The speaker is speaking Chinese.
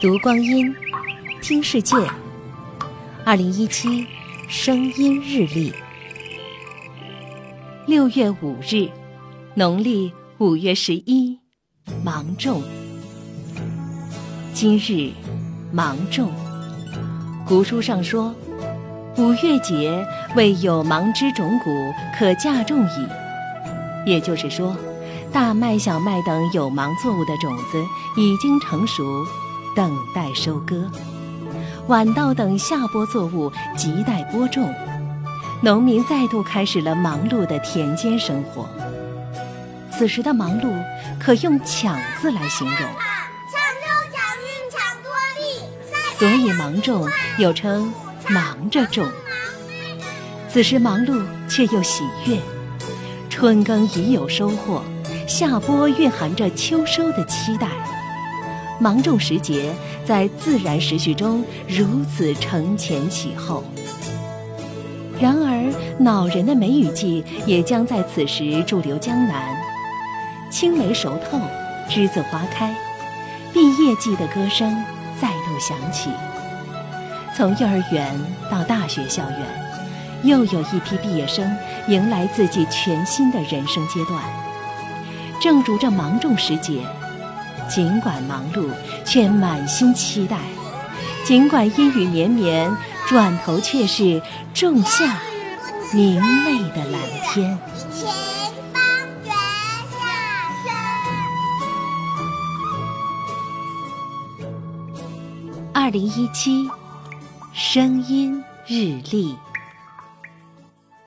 读光阴，听世界。二零一七声音日历，六月五日，农历五月十一，芒种。今日芒种，古书上说：“五月节为有芒之种谷，可嫁种矣。”也就是说，大麦、小麦等有芒作物的种子已经成熟。等待收割，晚稻等下播作物亟待播种，农民再度开始了忙碌的田间生活。此时的忙碌可用“抢”字来形容，抢救、抢运、抢多利，所以芒种又称忙着种。此时忙碌却又喜悦，春耕已有收获，夏播蕴含着秋收的期待。芒种时节，在自然时序中如此承前启后。然而，恼人的梅雨季也将在此时驻留江南。青梅熟透，栀子花开，毕业季的歌声再度响起。从幼儿园到大学校园，又有一批毕业生迎来自己全新的人生阶段。正如这芒种时节。尽管忙碌，却满心期待；尽管阴雨绵绵，转头却是仲夏明媚的蓝天。前方圆下二零一七声音日历。